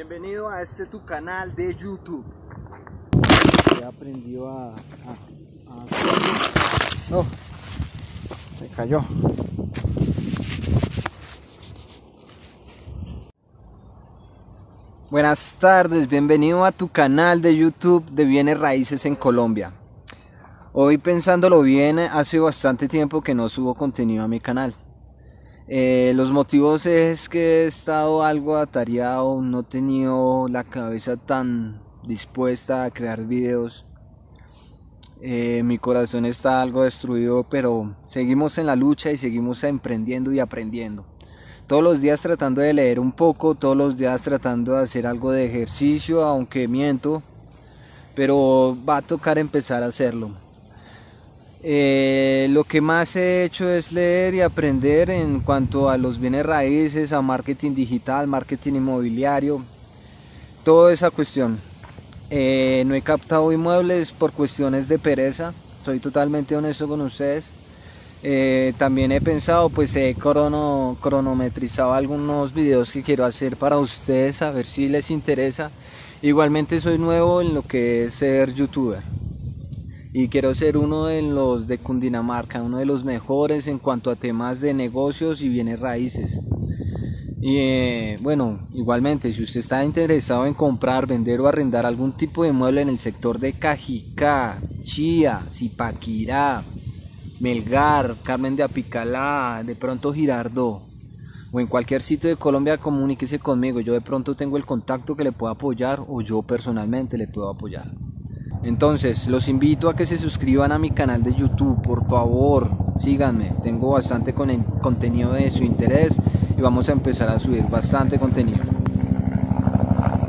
Bienvenido a este tu canal de YouTube. He aprendido a... a, a... No, se cayó. Buenas tardes, bienvenido a tu canal de YouTube de Bienes Raíces en Colombia. Hoy pensándolo bien, hace bastante tiempo que no subo contenido a mi canal. Eh, los motivos es que he estado algo atareado, no he tenido la cabeza tan dispuesta a crear videos. Eh, mi corazón está algo destruido, pero seguimos en la lucha y seguimos emprendiendo y aprendiendo. Todos los días tratando de leer un poco, todos los días tratando de hacer algo de ejercicio, aunque miento, pero va a tocar empezar a hacerlo. Eh, lo que más he hecho es leer y aprender en cuanto a los bienes raíces, a marketing digital, marketing inmobiliario, toda esa cuestión. Eh, no he captado inmuebles por cuestiones de pereza, soy totalmente honesto con ustedes. Eh, también he pensado, pues he crono, cronometrizado algunos videos que quiero hacer para ustedes, a ver si les interesa. Igualmente soy nuevo en lo que es ser youtuber y quiero ser uno de los de Cundinamarca, uno de los mejores en cuanto a temas de negocios y bienes raíces. Y eh, bueno, igualmente, si usted está interesado en comprar, vender o arrendar algún tipo de mueble en el sector de Cajicá, Chía, Zipaquirá, Melgar, Carmen de Apicalá, de pronto Girardó, o en cualquier sitio de Colombia, comuníquese conmigo. Yo de pronto tengo el contacto que le pueda apoyar o yo personalmente le puedo apoyar. Entonces, los invito a que se suscriban a mi canal de YouTube, por favor, síganme, tengo bastante contenido de su interés y vamos a empezar a subir bastante contenido.